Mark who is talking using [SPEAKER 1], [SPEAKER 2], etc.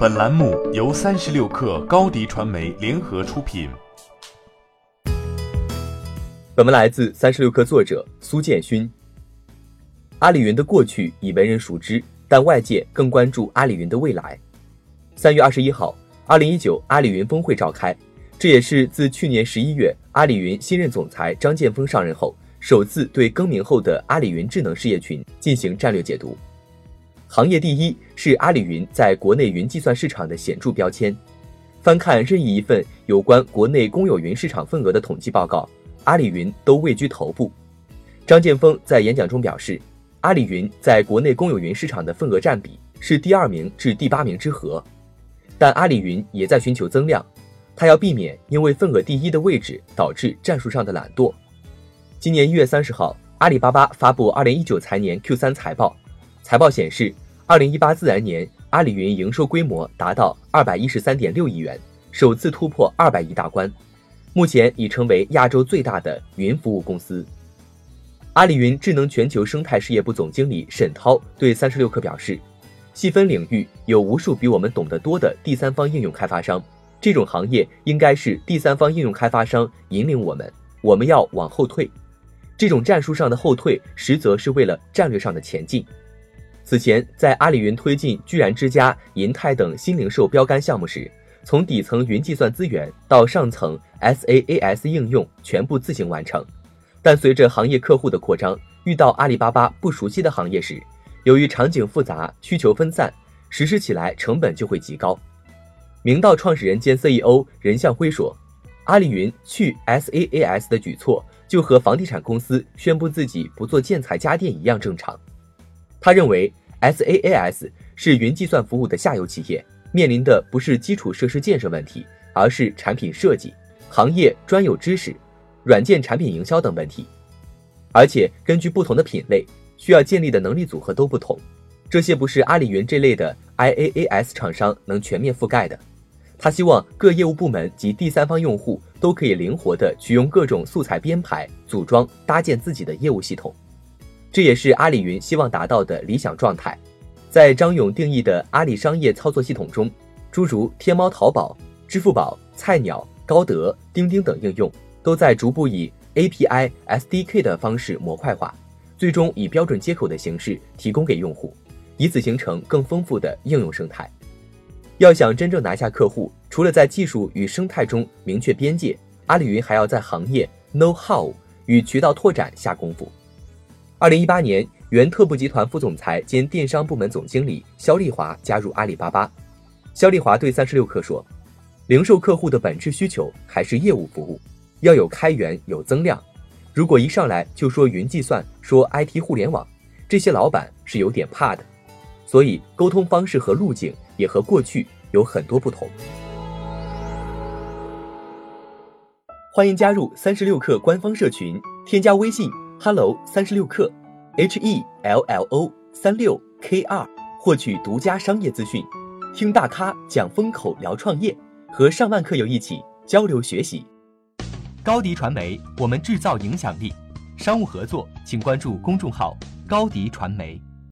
[SPEAKER 1] 本栏目由三十六氪高低传媒联合出品。
[SPEAKER 2] 本文来自三十六氪作者苏建勋。阿里云的过去已为人熟知，但外界更关注阿里云的未来。三月二十一号，二零一九阿里云峰会召开，这也是自去年十一月阿里云新任总裁张建峰上任后，首次对更名后的阿里云智能事业群进行战略解读。行业第一是阿里云在国内云计算市场的显著标签。翻看任意一份有关国内公有云市场份额的统计报告，阿里云都位居头部。张建峰在演讲中表示，阿里云在国内公有云市场的份额占比是第二名至第八名之和，但阿里云也在寻求增量，他要避免因为份额第一的位置导致战术上的懒惰。今年一月三十号，阿里巴巴发布二零一九财年 Q 三财报。财报显示，二零一八自然年阿里云营收规模达到二百一十三点六亿元，首次突破二百亿大关，目前已成为亚洲最大的云服务公司。阿里云智能全球生态事业部总经理沈涛对三十六氪表示，细分领域有无数比我们懂得多的第三方应用开发商，这种行业应该是第三方应用开发商引领我们，我们要往后退。这种战术上的后退，实则是为了战略上的前进。此前，在阿里云推进居然之家、银泰等新零售标杆项目时，从底层云计算资源到上层 SaaS 应用全部自行完成。但随着行业客户的扩张，遇到阿里巴巴不熟悉的行业时，由于场景复杂、需求分散，实施起来成本就会极高。明道创始人兼 CEO 任向辉说：“阿里云去 SaaS 的举措，就和房地产公司宣布自己不做建材家电一样正常。”他认为。SaaS 是云计算服务的下游企业，面临的不是基础设施建设问题，而是产品设计、行业专有知识、软件产品营销等问题。而且根据不同的品类，需要建立的能力组合都不同，这些不是阿里云这类的 IaaS 厂商能全面覆盖的。他希望各业务部门及第三方用户都可以灵活的取用各种素材编排、组装、搭建自己的业务系统。这也是阿里云希望达到的理想状态。在张勇定义的阿里商业操作系统中，诸如天猫、淘宝、支付宝、菜鸟、高德、钉钉等应用，都在逐步以 API、SDK 的方式模块化，最终以标准接口的形式提供给用户，以此形成更丰富的应用生态。要想真正拿下客户，除了在技术与生态中明确边界，阿里云还要在行业 know how 与渠道拓展下功夫。二零一八年，原特步集团副总裁兼电商部门总经理肖丽华加入阿里巴巴。肖丽华对三十六氪说：“零售客户的本质需求还是业务服务，要有开源有增量。如果一上来就说云计算、说 IT 互联网，这些老板是有点怕的。所以沟通方式和路径也和过去有很多不同。”欢迎加入三十六氪官方社群，添加微信。Hello，三十六克，H E L L O 三六 K 二，获取独家商业资讯，听大咖讲风口，聊创业，和上万客友一起交流学习。高迪传媒，我们制造影响力。商务合作，请关注公众号高迪传媒。